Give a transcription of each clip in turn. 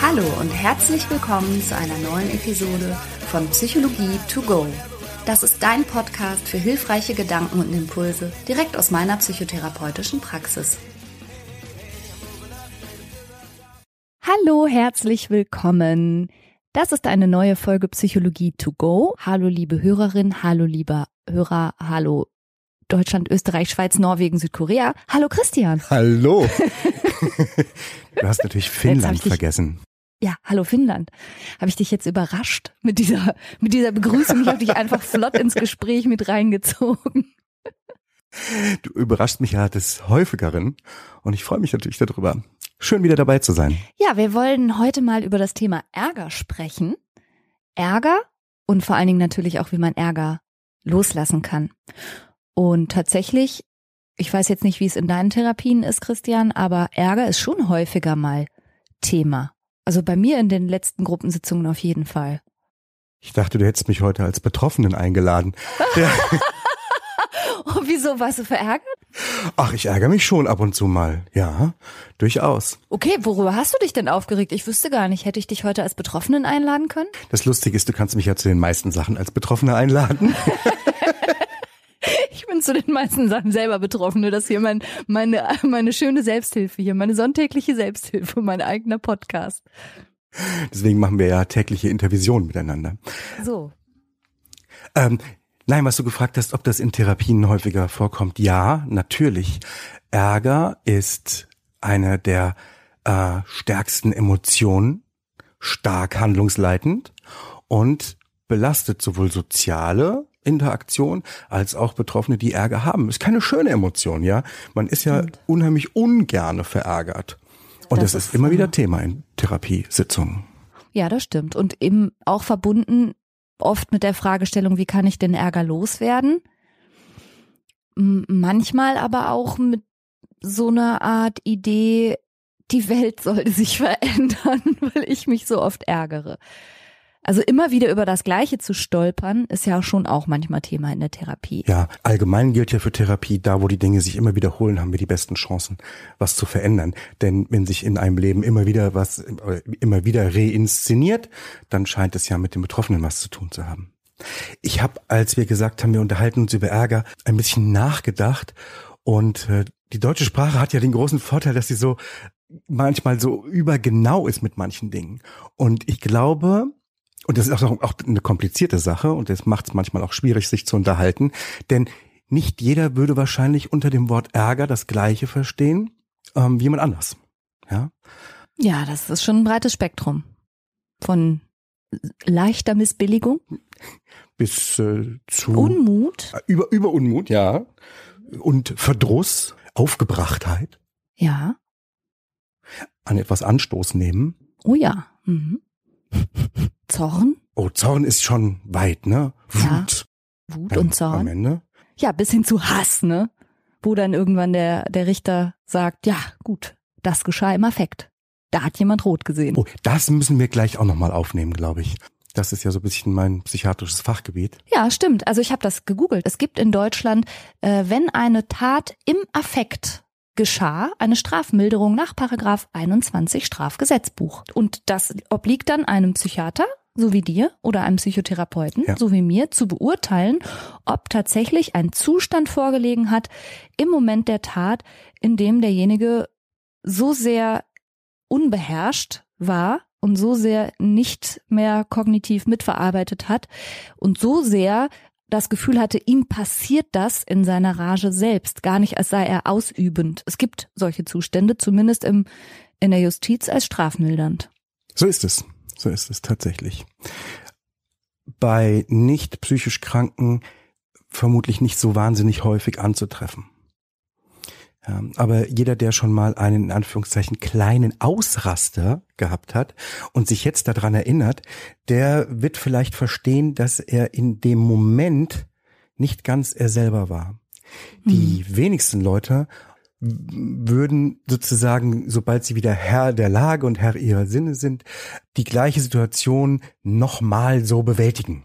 Hallo und herzlich willkommen zu einer neuen Episode von Psychologie to go. Das ist dein Podcast für hilfreiche Gedanken und Impulse direkt aus meiner psychotherapeutischen Praxis. Hallo, herzlich willkommen. Das ist eine neue Folge Psychologie to go. Hallo liebe Hörerin, hallo lieber Hörer, hallo Deutschland, Österreich, Schweiz, Norwegen, Südkorea. Hallo Christian. Hallo. du hast natürlich Finnland vergessen. Ja, hallo Finnland. Habe ich dich jetzt überrascht mit dieser, mit dieser Begrüßung? Ich habe dich einfach flott ins Gespräch mit reingezogen. Du überraschst mich ja des häufigeren und ich freue mich natürlich darüber. Schön wieder dabei zu sein. Ja, wir wollen heute mal über das Thema Ärger sprechen. Ärger und vor allen Dingen natürlich auch, wie man Ärger loslassen kann. Und tatsächlich, ich weiß jetzt nicht, wie es in deinen Therapien ist, Christian, aber Ärger ist schon häufiger mal Thema. Also bei mir in den letzten Gruppensitzungen auf jeden Fall. Ich dachte, du hättest mich heute als Betroffenen eingeladen. Ja. Oh, wieso warst du verärgert? Ach, ich ärgere mich schon ab und zu mal. Ja, durchaus. Okay, worüber hast du dich denn aufgeregt? Ich wüsste gar nicht. Hätte ich dich heute als Betroffenen einladen können? Das Lustige ist, du kannst mich ja zu den meisten Sachen als Betroffener einladen. Ich bin zu den meisten Sachen selber Betroffene. Das hier mein, meine, meine schöne Selbsthilfe hier, meine sonntägliche Selbsthilfe, mein eigener Podcast. Deswegen machen wir ja tägliche Intervisionen miteinander. So. Ähm, nein, was du gefragt hast, ob das in Therapien häufiger vorkommt. Ja, natürlich. Ärger ist eine der äh, stärksten Emotionen, stark handlungsleitend und belastet sowohl soziale Interaktion als auch Betroffene, die Ärger haben. Ist keine schöne Emotion, ja. Man ist ja unheimlich ungerne verärgert. Und Das das, ist, ist, immer wieder Thema in Therapiesitzungen. Ja, das stimmt. Und eben auch verbunden oft mit der Fragestellung, wie kann ich den Ärger loswerden? Manchmal aber auch mit so einer Art Idee, die Welt sollte sich verändern, weil ich mich so oft ärgere. Also immer wieder über das Gleiche zu stolpern, ist ja schon auch manchmal Thema in der Therapie. Ja, allgemein gilt ja für Therapie, da wo die Dinge sich immer wiederholen, haben wir die besten Chancen, was zu verändern. Denn wenn sich in einem Leben immer wieder was, äh, immer wieder reinszeniert, dann scheint es ja mit dem Betroffenen was zu tun zu haben. Ich habe, als wir gesagt haben, wir unterhalten uns über Ärger, ein bisschen nachgedacht und äh, die deutsche Sprache hat ja den großen Vorteil, dass sie so manchmal so übergenau ist mit manchen Dingen. Und ich glaube, und das ist auch, auch eine komplizierte Sache und das macht es manchmal auch schwierig, sich zu unterhalten, denn nicht jeder würde wahrscheinlich unter dem Wort Ärger das Gleiche verstehen ähm, wie jemand anders. Ja, Ja, das ist schon ein breites Spektrum. Von leichter Missbilligung, bis äh, zu Unmut, über über Unmut, ja, und Verdruss, Aufgebrachtheit, ja, an etwas Anstoß nehmen. oh ja, mhm. Zorn, Oh, Zorn ist schon weit, ne? Ja. Wut Wut am- und Am Zorn. Ende. Ja, bis hin zu Hass, ne? Wo dann irgendwann der, der Richter sagt, ja, gut, das geschah im Affekt. Da hat jemand rot gesehen. Oh, das müssen wir gleich auch nochmal aufnehmen, glaube ich. Das ist ja so ein bisschen mein psychiatrisches Fachgebiet. Ja, stimmt. Also ich habe das gegoogelt. Es gibt in Deutschland, äh, wenn eine Tat im Affekt geschah, eine Strafmilderung nach Paragraph 21 Strafgesetzbuch. Und das obliegt dann einem Psychiater, so wie dir, oder einem Psychotherapeuten, Ja. so wie mir, zu beurteilen, ob tatsächlich ein Zustand vorgelegen hat im Moment der Tat, in dem derjenige so sehr unbeherrscht war und so sehr nicht mehr kognitiv mitverarbeitet hat und so sehr das Gefühl hatte, ihm passiert das in seiner Rage selbst, gar nicht als sei er ausübend. Es gibt solche Zustände, zumindest im, in der Justiz als strafmildernd. So ist es. So ist es tatsächlich. Bei nicht psychisch Kranken vermutlich nicht so wahnsinnig häufig anzutreffen. Ja, aber jeder, der schon mal einen in Anführungszeichen kleinen Ausraster gehabt hat und sich jetzt daran erinnert, der wird vielleicht verstehen, dass er in dem Moment nicht ganz er selber war. Die wenigsten Leute würden sozusagen, sobald sie wieder Herr der Lage und Herr ihrer Sinne sind, die gleiche Situation nochmal so bewältigen.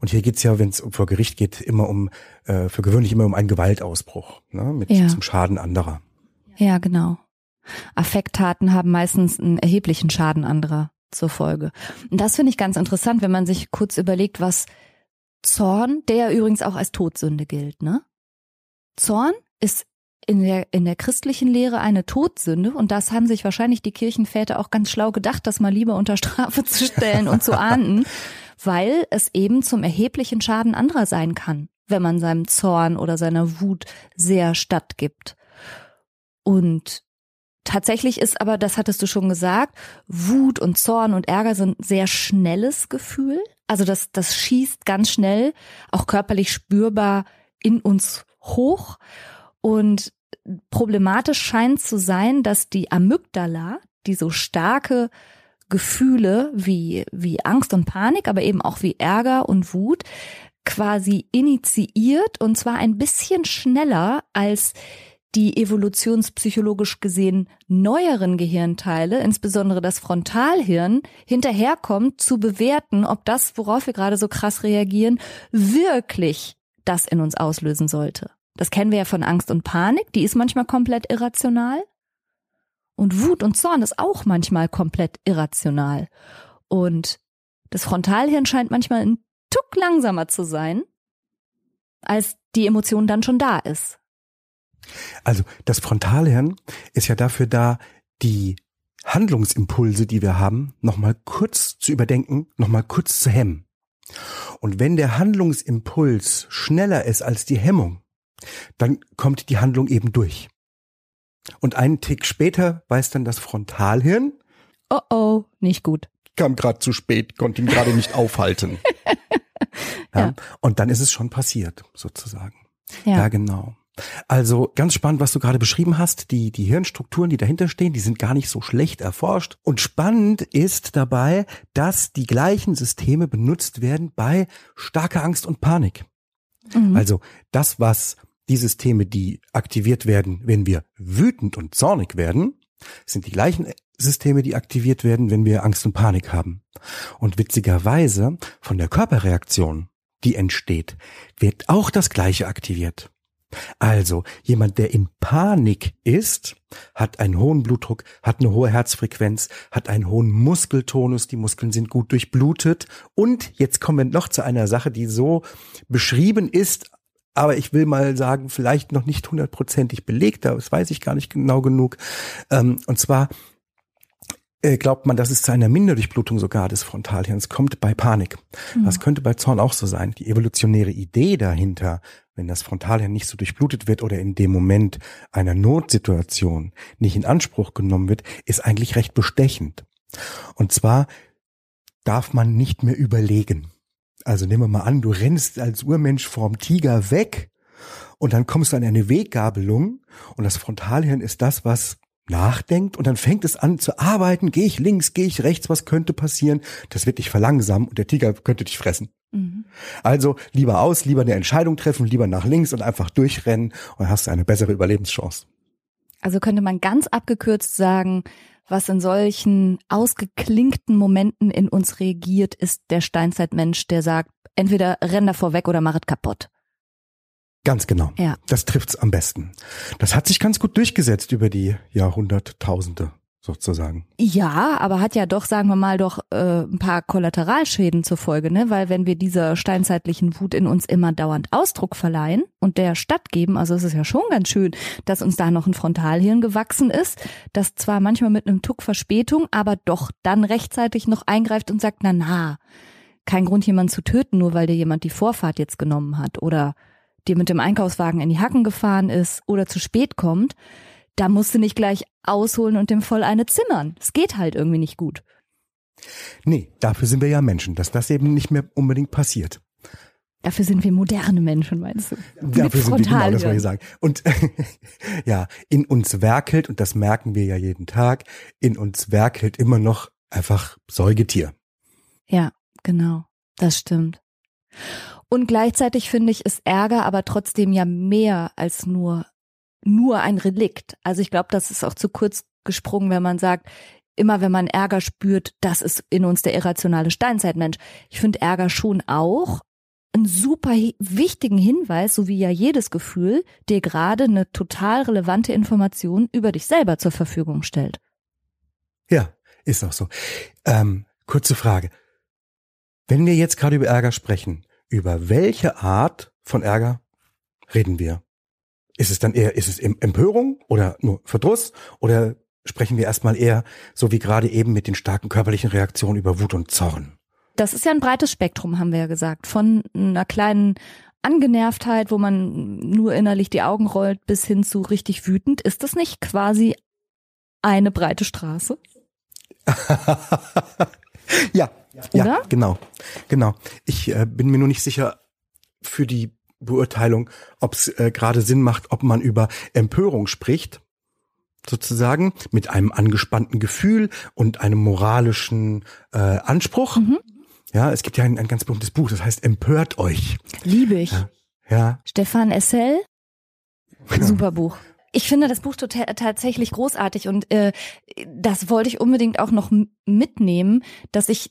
Und hier geht's ja, wenn es vor Gericht geht, immer um, äh, für gewöhnlich immer um einen Gewaltausbruch, ne, mit Ja. zum Schaden anderer. Ja, genau. Affekttaten haben meistens einen erheblichen Schaden anderer zur Folge. Und das finde ich ganz interessant, wenn man sich kurz überlegt, was Zorn, der ja übrigens auch als Todsünde gilt, ne? Zorn ist in der, in der christlichen Lehre eine Todsünde und das haben sich wahrscheinlich die Kirchenväter auch ganz schlau gedacht, das mal lieber unter Strafe zu stellen und zu ahnden, weil es eben zum erheblichen Schaden anderer sein kann, wenn man seinem Zorn oder seiner Wut sehr stattgibt. Und tatsächlich ist aber, das hattest du schon gesagt, Wut und Zorn und Ärger sind sehr schnelles Gefühl. Also das, das schießt ganz schnell, auch körperlich spürbar in uns hoch. Und problematisch scheint zu sein, dass die Amygdala, die so starke Gefühle wie, wie Angst und Panik, aber eben auch wie Ärger und Wut quasi initiiert und zwar ein bisschen schneller als die evolutionspsychologisch gesehen neueren Gehirnteile, insbesondere das Frontalhirn, hinterherkommt zu bewerten, ob das, worauf wir gerade so krass reagieren, wirklich das in uns auslösen sollte. Das kennen wir ja von Angst und Panik, die ist manchmal komplett irrational. Und Wut und Zorn ist auch manchmal komplett irrational. Und das Frontalhirn scheint manchmal ein Tuck langsamer zu sein, als die Emotion dann schon da ist. Also das Frontalhirn ist ja dafür da, die Handlungsimpulse, die wir haben, nochmal kurz zu überdenken, nochmal kurz zu hemmen. Und wenn der Handlungsimpuls schneller ist als die Hemmung, dann kommt die Handlung eben durch. Und einen Tick später weiß dann das Frontalhirn, Oh oh, nicht gut. kam gerade zu spät, konnte ihn gerade nicht aufhalten. ja. Ja. Und dann ist es schon passiert, sozusagen. Ja. Ja, genau. Also ganz spannend, was du gerade beschrieben hast. Die, die Hirnstrukturen, die dahinter stehen, die sind gar nicht so schlecht erforscht. Und spannend ist dabei, dass die gleichen Systeme benutzt werden bei starker Angst und Panik. Mhm. Also das, was die Systeme, die aktiviert werden, wenn wir wütend und zornig werden, sind die gleichen Systeme, die aktiviert werden, wenn wir Angst und Panik haben. Und witzigerweise von der Körperreaktion, die entsteht, wird auch das Gleiche aktiviert. Also jemand, der in Panik ist, hat einen hohen Blutdruck, hat eine hohe Herzfrequenz, hat einen hohen Muskeltonus, die Muskeln sind gut durchblutet und jetzt kommen wir noch zu einer Sache, die so beschrieben ist, aber ich will mal sagen, vielleicht noch nicht hundertprozentig belegt, das weiß ich gar nicht genau genug. Ähm, Und zwar äh, glaubt man, dass es zu einer Minderdurchblutung sogar des Frontalhirns kommt bei Panik. Das könnte bei Zorn auch so sein. Die evolutionäre Idee dahinter, wenn das Frontalhirn nicht so durchblutet wird oder in dem Moment einer Notsituation nicht in Anspruch genommen wird, ist eigentlich recht bestechend. Und zwar darf man nicht mehr überlegen. Also nehmen wir mal an, du rennst als Urmensch vorm Tiger weg und dann kommst du an eine Weggabelung und das Frontalhirn ist das, was nachdenkt und dann fängt es an zu arbeiten, gehe ich links, gehe ich rechts, was könnte passieren? Das wird dich verlangsamen und der Tiger könnte dich fressen. Mhm. Also lieber aus, lieber eine Entscheidung treffen, lieber nach links und einfach durchrennen und hast eine bessere Überlebenschance. Also könnte man ganz abgekürzt sagen, was in solchen ausgeklinkten Momenten in uns reagiert, ist der Steinzeitmensch, der sagt, entweder renn davor weg oder mach es kaputt. Ganz genau. Ja. Das trifft's am besten. Das hat sich ganz gut durchgesetzt über die Jahrhunderttausende sozusagen. Ja, aber hat ja doch, sagen wir mal, doch äh, ein paar Kollateralschäden zur Folge, ne? Weil wenn wir dieser steinzeitlichen Wut in uns immer dauernd Ausdruck verleihen und der stattgeben, also es ist ja schon ganz schön, dass uns da noch ein Frontalhirn gewachsen ist, das zwar manchmal mit einem Tuck Verspätung, aber doch dann rechtzeitig noch eingreift und sagt, na na, kein Grund jemanden zu töten, nur weil dir jemand die Vorfahrt jetzt genommen hat oder dir mit dem Einkaufswagen in die Hacken gefahren ist oder zu spät kommt, da musst du nicht gleich ausholen und dem voll eine zimmern. Es geht halt irgendwie nicht gut. Nee, dafür sind wir ja Menschen, dass das eben nicht mehr unbedingt passiert. Dafür sind wir moderne Menschen, meinst du? Dafür sind wir, genau, das wollte ich sagen. Und ja, in uns werkelt, und das merken wir ja jeden Tag, in uns werkelt immer noch einfach Säugetier. Ja, genau. Das stimmt. Und gleichzeitig finde ich, ist Ärger aber trotzdem ja mehr als nur, nur ein Relikt. Also ich glaube, das ist auch zu kurz gesprungen, wenn man sagt, immer wenn man Ärger spürt, das ist in uns der irrationale Steinzeitmensch. Ich finde Ärger schon auch einen super wichtigen Hinweis, so wie ja jedes Gefühl, dir gerade eine total relevante Information über dich selber zur Verfügung stellt. Ja, ist auch so. Ähm, kurze Frage. Wenn wir jetzt gerade über Ärger sprechen, über welche Art von Ärger reden wir? Ist es dann eher, ist es Em- Empörung oder nur Verdruss oder sprechen wir erstmal eher, so wie gerade eben mit den starken körperlichen Reaktionen über Wut und Zorn? Das ist ja ein breites Spektrum, haben wir ja gesagt. Von einer kleinen Angenervtheit, wo man nur innerlich die Augen rollt, bis hin zu richtig wütend. Ist das nicht quasi eine breite Straße? ja, ja, Oder? genau, genau. Ich äh, bin mir nur nicht sicher für die Beurteilung, ob es äh, gerade Sinn macht, ob man über Empörung spricht, sozusagen mit einem angespannten Gefühl und einem moralischen äh, Anspruch. Mhm. Ja, es gibt ja ein, ein ganz berühmtes Buch, das heißt Empört euch. Liebe ich. Ja. Ja, Stefan Essel, super Buch. Ich finde das Buch tatsächlich großartig und äh, das wollte ich unbedingt auch noch mitnehmen, dass ich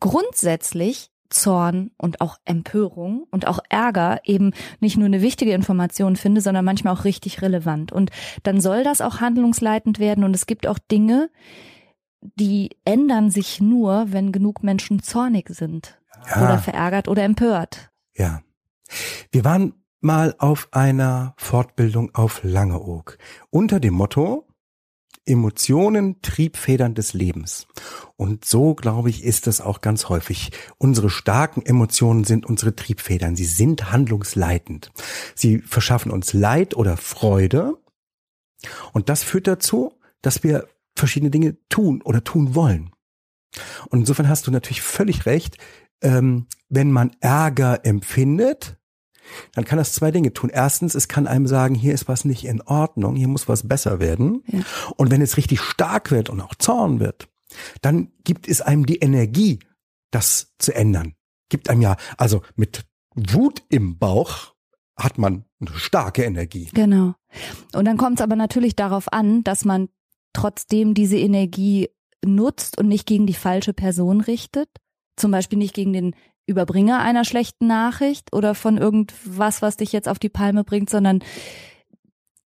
grundsätzlich Zorn und auch Empörung und auch Ärger eben nicht nur eine wichtige Information finde, sondern manchmal auch richtig relevant. Und dann soll das auch handlungsleitend werden und es gibt auch Dinge, die ändern sich nur, wenn genug Menschen zornig sind Ja. oder verärgert oder empört. Ja. Wir waren mal auf einer Fortbildung auf Langeoog unter dem Motto Emotionen, Triebfedern des Lebens. Und so, glaube ich, ist es auch ganz häufig. Unsere starken Emotionen sind unsere Triebfedern. Sie sind handlungsleitend. Sie verschaffen uns Leid oder Freude. Und das führt dazu, dass wir verschiedene Dinge tun oder tun wollen. Und insofern hast du natürlich völlig recht. Ähm, wenn man Ärger empfindet, dann kann das zwei Dinge tun. Erstens, es kann einem sagen, hier ist was nicht in Ordnung, hier muss was besser werden. Ja. Und wenn es richtig stark wird und auch Zorn wird, dann gibt es einem die Energie, das zu ändern. Gibt einem ja, also mit Wut im Bauch hat man eine starke Energie. Genau. Und dann kommt es aber natürlich darauf an, dass man trotzdem diese Energie nutzt und nicht gegen die falsche Person richtet. Zum Beispiel nicht gegen den Überbringer einer schlechten Nachricht oder von irgendwas, was dich jetzt auf die Palme bringt, sondern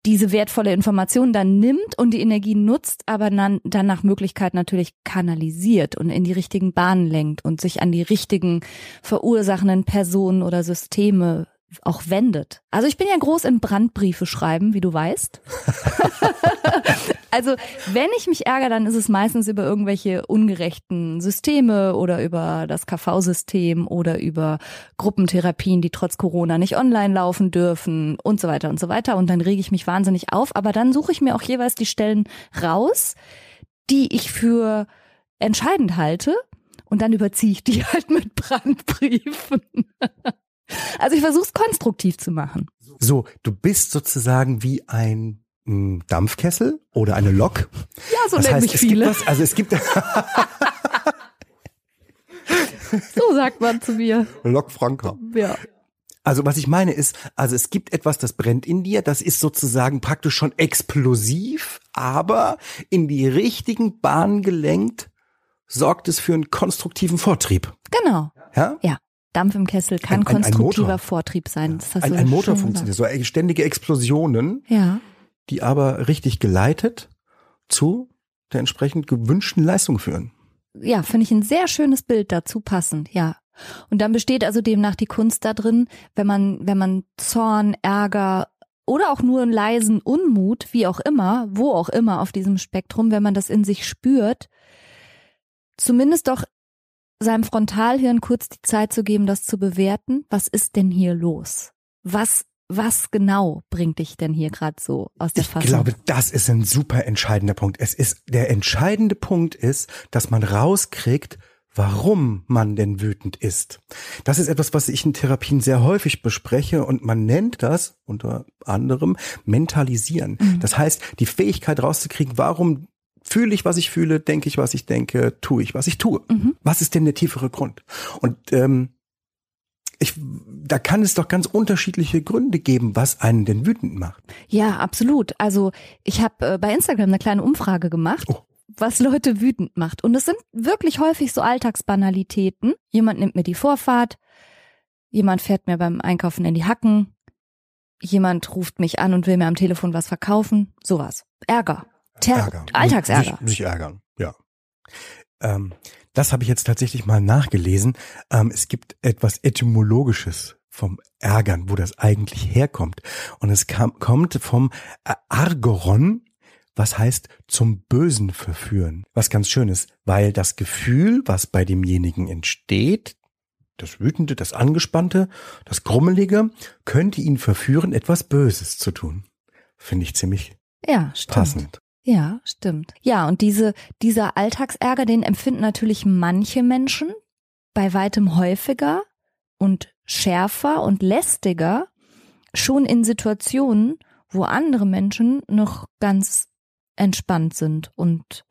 diese wertvolle Information dann nimmt und die Energie nutzt, aber dann, dann nach Möglichkeit natürlich kanalisiert und in die richtigen Bahnen lenkt und sich an die richtigen verursachenden Personen oder Systeme auch wendet. Also ich bin ja groß in Brandbriefe schreiben, wie du weißt. also wenn ich mich ärgere, dann ist es meistens über irgendwelche ungerechten Systeme oder über das KV-System oder über Gruppentherapien, die trotz Corona nicht online laufen dürfen und so weiter und so weiter. Und dann rege ich mich wahnsinnig auf. Aber dann suche ich mir auch jeweils die Stellen raus, die ich für entscheidend halte. Und dann überziehe ich die halt mit Brandbriefen. Also ich versuche es konstruktiv zu machen. So, du bist sozusagen wie ein Dampfkessel oder eine Lok. Ja, so Das nennen heißt, mich viele. was, also es gibt So sagt man zu mir. Lok Franka. Ja. Also was ich meine ist, also es gibt etwas, das brennt in dir, das ist sozusagen praktisch schon explosiv, aber in die richtigen Bahnen gelenkt, sorgt es für einen konstruktiven Vortrieb. Genau. Ja? Ja. Dampf im Kessel kann Ein- ein- ein konstruktiver Motor. Vortrieb sein. Ein, du ein Motor funktioniert, so ständige Explosionen. Ja. Die aber richtig geleitet zu der entsprechend gewünschten Leistung führen. Ja, finde ich ein sehr schönes Bild dazu passend, ja. Und dann besteht also demnach die Kunst da drin, wenn man, wenn man Zorn, Ärger oder auch nur einen leisen Unmut, wie auch immer, wo auch immer auf diesem Spektrum, wenn man das in sich spürt, zumindest doch seinem Frontalhirn kurz die Zeit zu geben, das zu bewerten. Was ist denn hier los? Was, was genau bringt dich denn hier gerade so aus der Ich Fassung? glaube, das ist ein super entscheidender Punkt. Es ist, der entscheidende Punkt ist, dass man rauskriegt, warum man denn wütend ist. Das ist etwas, was ich in Therapien sehr häufig bespreche und man nennt das unter anderem mentalisieren. Das heißt, die Fähigkeit rauszukriegen, warum fühle ich, was ich fühle, denke ich, was ich denke, tue ich, was ich tue. Was ist denn der tiefere Grund? Und ähm, ich, da kann es doch ganz unterschiedliche Gründe geben, was einen denn wütend macht. Ja, absolut. Also ich habe äh, bei Instagram eine kleine Umfrage gemacht, Oh. was Leute wütend macht. Und es sind wirklich häufig so Alltagsbanalitäten. Jemand nimmt mir die Vorfahrt, jemand fährt mir beim Einkaufen in die Hacken, jemand ruft mich an und will mir am Telefon was verkaufen, sowas. Ärger. Ter Ärger. Alltagsärger. Sich, sich ärgern, ja. Ähm, das habe ich jetzt tatsächlich mal nachgelesen. Ähm, es gibt etwas Etymologisches vom Ärgern, wo das eigentlich herkommt. Und es kam, kommt vom Argoron, was heißt zum Bösen verführen. Was ganz schön ist, weil das Gefühl, was bei demjenigen entsteht, das Wütende, das Angespannte, das Grummelige, könnte ihn verführen, etwas Böses zu tun. Finde ich ziemlich Ja, stimmt. passend. Ja, stimmt. Ja, und diese, dieser Alltagsärger, den empfinden natürlich manche Menschen bei weitem häufiger und schärfer und lästiger schon in Situationen, wo andere Menschen noch ganz entspannt sind und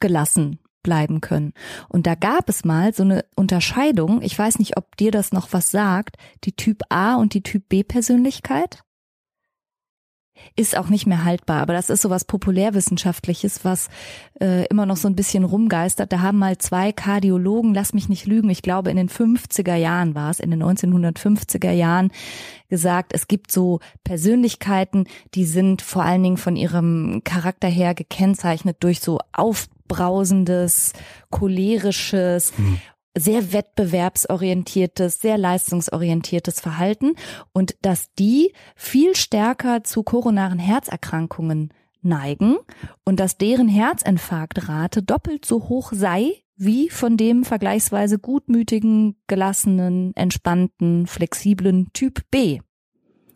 gelassen bleiben können. Und da gab es mal so eine Unterscheidung, ich weiß nicht, ob dir das noch was sagt, die Typ A und die Typ B Persönlichkeit ist auch nicht mehr haltbar, aber das ist sowas populärwissenschaftliches, was äh, immer noch so ein bisschen rumgeistert. Da haben mal zwei Kardiologen, lass mich nicht lügen, ich glaube in den 50er Jahren war es, in den 1950er Jahren gesagt, es gibt so Persönlichkeiten, die sind vor allen Dingen von ihrem Charakter her gekennzeichnet durch so aufbrausendes, cholerisches, sehr wettbewerbsorientiertes, sehr leistungsorientiertes Verhalten und dass die viel stärker zu koronaren Herzerkrankungen neigen und dass deren Herzinfarktrate doppelt so hoch sei wie von dem vergleichsweise gutmütigen, gelassenen, entspannten, flexiblen Typ B.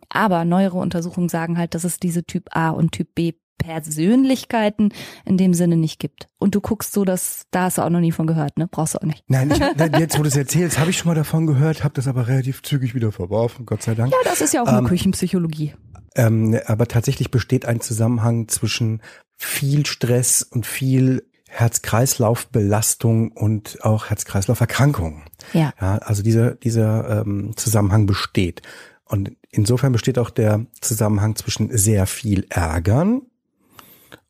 Aber neuere Untersuchungen sagen halt, dass es diese Typ A und Typ B Persönlichkeiten in dem Sinne nicht gibt. Und du guckst so, dass da hast du auch noch nie von gehört, ne? Brauchst du auch nicht. Nein, ich, jetzt wo du es erzählst, habe ich schon mal davon gehört, habe das aber relativ zügig wieder verworfen, Gott sei Dank. Ja, das ist ja auch Ähm, Küchenpsychologie. Ähm, aber tatsächlich besteht ein Zusammenhang zwischen viel Stress und viel Herz-Kreislauf-Belastung und auch Herz-Kreislauf-Erkrankungen. Ja. Ja, also dieser, dieser ähm, Zusammenhang besteht. Und insofern besteht auch der Zusammenhang zwischen sehr viel Ärgern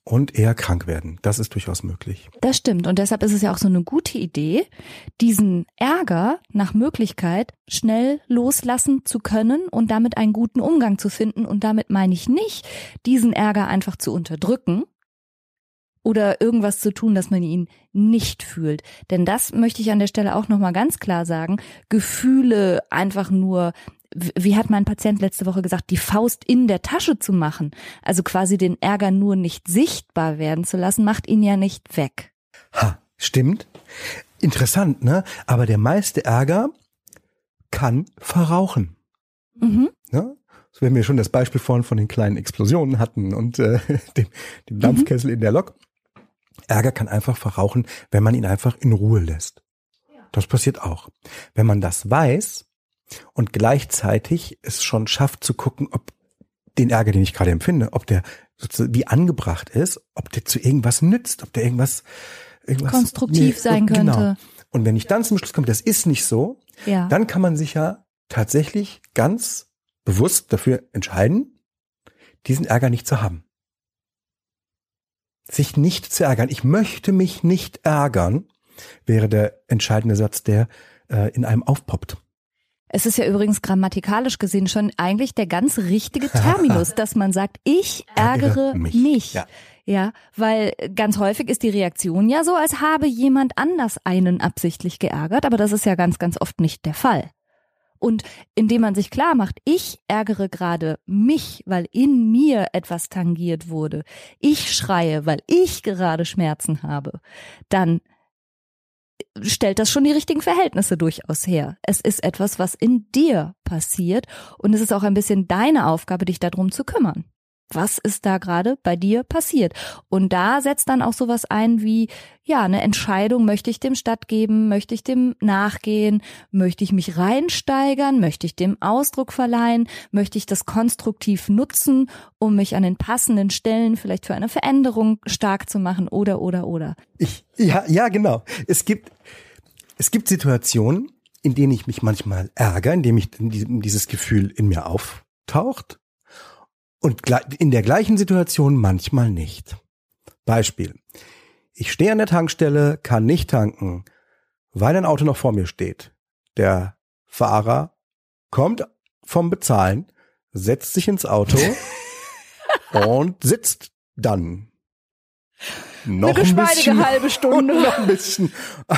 und eher krank werden. Das ist durchaus möglich. Das stimmt. Und deshalb ist es ja auch so eine gute Idee, diesen Ärger nach Möglichkeit schnell loslassen zu können und damit einen guten Umgang zu finden. Und damit meine ich nicht, diesen Ärger einfach zu unterdrücken oder irgendwas zu tun, dass man ihn nicht fühlt. Denn das möchte ich an der Stelle auch nochmal ganz klar sagen. Gefühle einfach nur wie hat mein Patient letzte Woche gesagt, die Faust in der Tasche zu machen, also quasi den Ärger nur nicht sichtbar werden zu lassen, macht ihn ja nicht weg. Ha, stimmt. Interessant, ne? Aber der meiste Ärger kann verrauchen. Mhm. Ne? So wenn wir schon das Beispiel vorhin von den kleinen Explosionen hatten und äh, dem, dem Dampfkessel in der Lok. Ärger kann einfach verrauchen, wenn man ihn einfach in Ruhe lässt. Das passiert auch. Wenn man das weiß und gleichzeitig es schon schafft zu gucken, ob den Ärger, den ich gerade empfinde, ob der sozusagen wie angebracht ist, ob der zu irgendwas nützt, ob der irgendwas, irgendwas Konstruktiv sein Genau. könnte. Und wenn ich dann zum Schluss komme, das ist nicht so, Ja. dann kann man sich ja tatsächlich ganz bewusst dafür entscheiden, diesen Ärger nicht zu haben. Sich nicht zu ärgern. Ich möchte mich nicht ärgern, wäre der entscheidende Satz, der äh, in einem aufpoppt. Es ist ja übrigens grammatikalisch gesehen schon eigentlich der ganz richtige Terminus, dass man sagt, ich ärgere mich. mich. Ja. Ja, weil ganz häufig ist die Reaktion ja so, als habe jemand anders einen absichtlich geärgert, aber das ist ja ganz, ganz oft nicht der Fall. Und indem man sich klar macht, ich ärgere gerade mich, weil in mir etwas tangiert wurde, ich schreie, weil ich gerade Schmerzen habe, dann stellt das schon die richtigen Verhältnisse durchaus her. Es ist etwas, was in dir passiert und es ist auch ein bisschen deine Aufgabe, dich darum zu kümmern. Was ist da gerade bei dir passiert? Und da setzt dann auch sowas ein wie, ja, eine Entscheidung, möchte ich dem stattgeben, möchte ich dem nachgehen, möchte ich mich reinsteigern, möchte ich dem Ausdruck verleihen, möchte ich das konstruktiv nutzen, um mich an den passenden Stellen vielleicht für eine Veränderung stark zu machen oder, oder, oder. Ich, ja, ja, genau. Es gibt, es gibt Situationen, in denen ich mich manchmal ärgere, in denen ich dieses Gefühl in mir auftaucht. Und in der gleichen Situation manchmal nicht. Beispiel. Ich stehe an der Tankstelle, kann nicht tanken, weil ein Auto noch vor mir steht. Der Fahrer kommt vom Bezahlen, setzt sich ins Auto und sitzt dann noch Eine ein bisschen, halbe Stunde. Und noch ein bisschen.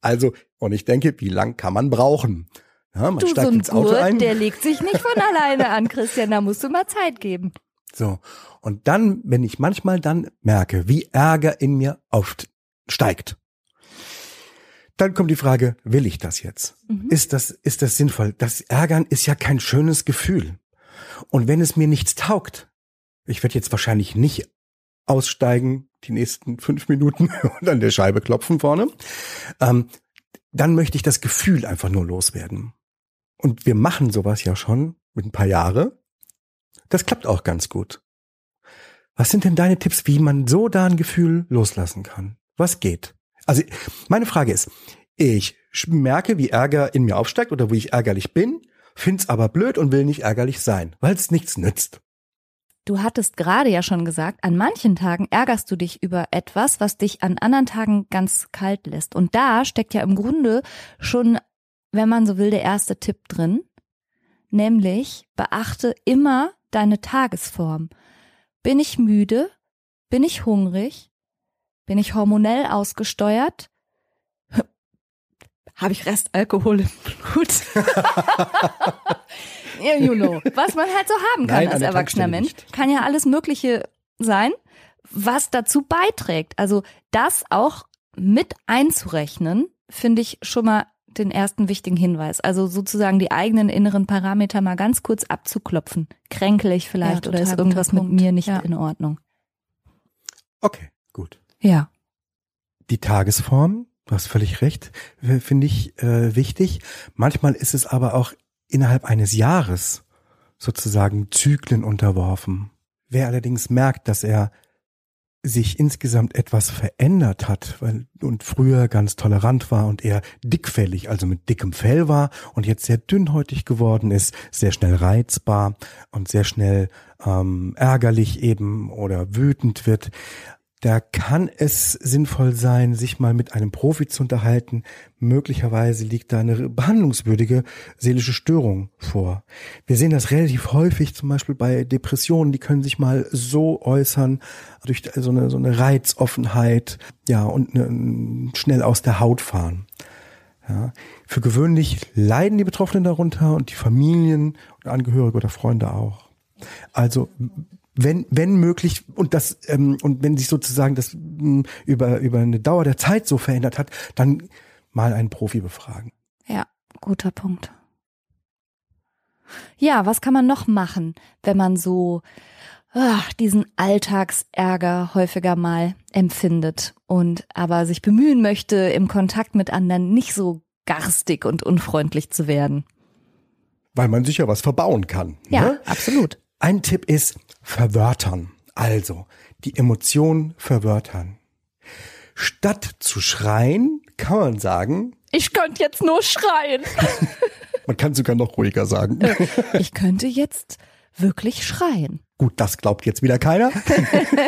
also, und ich denke, wie lang kann man brauchen? Ja, man Du, so steigt ein ins Auto Gurt, ein. der legt sich nicht von alleine an, Christian. Da musst du mal Zeit geben. So. Und dann, wenn ich manchmal dann merke, wie Ärger in mir aufsteigt, dann kommt die Frage, will ich das jetzt? Mhm. Ist das, ist das sinnvoll? Das Ärgern ist ja kein schönes Gefühl. Und wenn es mir nichts taugt, ich werde jetzt wahrscheinlich nicht aussteigen, die nächsten fünf Minuten und an der Scheibe klopfen vorne, ähm, dann möchte ich das Gefühl einfach nur loswerden. Und wir machen sowas ja schon mit ein paar Jahre. Das klappt auch ganz gut. Was sind denn deine Tipps, wie man so da ein Gefühl loslassen kann? Was geht? Also meine Frage ist, ich merke, wie Ärger in mir aufsteigt oder wie ich ärgerlich bin, find's aber blöd und will nicht ärgerlich sein, weil es nichts nützt. Du hattest gerade ja schon gesagt, an manchen Tagen ärgerst du dich über etwas, was dich an anderen Tagen ganz kalt lässt. Und da steckt ja im Grunde schon, wenn man so will, der erste Tipp drin. Nämlich beachte immer deine Tagesform. Bin ich müde? Bin ich hungrig? Bin ich hormonell ausgesteuert? Habe ich Restalkohol im Blut? You know. Was man halt so haben kann Nein, als erwachsener Mensch. Kann ja alles Mögliche sein, was dazu beiträgt. Also das auch mit einzurechnen, finde ich schon mal den ersten wichtigen Hinweis. Also sozusagen die eigenen inneren Parameter mal ganz kurz abzuklopfen. Kränkel ich vielleicht Ja, oder ist irgendwas mit mir nicht Ja. in Ordnung? Okay, gut. Ja. Die Tagesform, du hast völlig recht, finde ich äh, wichtig. Manchmal ist es aber auch innerhalb eines Jahres sozusagen Zyklen unterworfen. Wer allerdings merkt, dass er sich insgesamt etwas verändert hat, weil und früher ganz tolerant war und eher dickfällig, also mit dickem Fell war und jetzt sehr dünnhäutig geworden ist, sehr schnell reizbar und sehr schnell ähm, ärgerlich eben oder wütend wird, da kann es sinnvoll sein, sich mal mit einem Profi zu unterhalten. Möglicherweise liegt da eine behandlungswürdige seelische Störung vor. Wir sehen das relativ häufig, zum Beispiel bei Depressionen, die können sich mal so äußern, durch so eine, so eine Reizoffenheit, ja, und eine, schnell aus der Haut fahren. Ja. Für gewöhnlich leiden die Betroffenen darunter und die Familien und Angehörige oder Freunde auch. Also wenn wenn möglich und das ähm, und wenn sich sozusagen das mh, über über eine Dauer der Zeit so verändert hat, dann mal einen Profi befragen. Ja, guter Punkt. Ja, was kann man noch machen, wenn man so ah, diesen Alltagsärger häufiger mal empfindet und aber sich bemühen möchte, im Kontakt mit anderen nicht so garstig und unfreundlich zu werden? Weil man sich ja was verbauen kann. Ja, Ne? absolut. Ein Tipp ist verwörtern. Also die Emotion verwörtern. Statt zu schreien, kann man sagen, Ich könnte jetzt nur schreien. man kann sogar noch ruhiger sagen. Ich könnte jetzt wirklich schreien. Gut, das glaubt jetzt wieder keiner.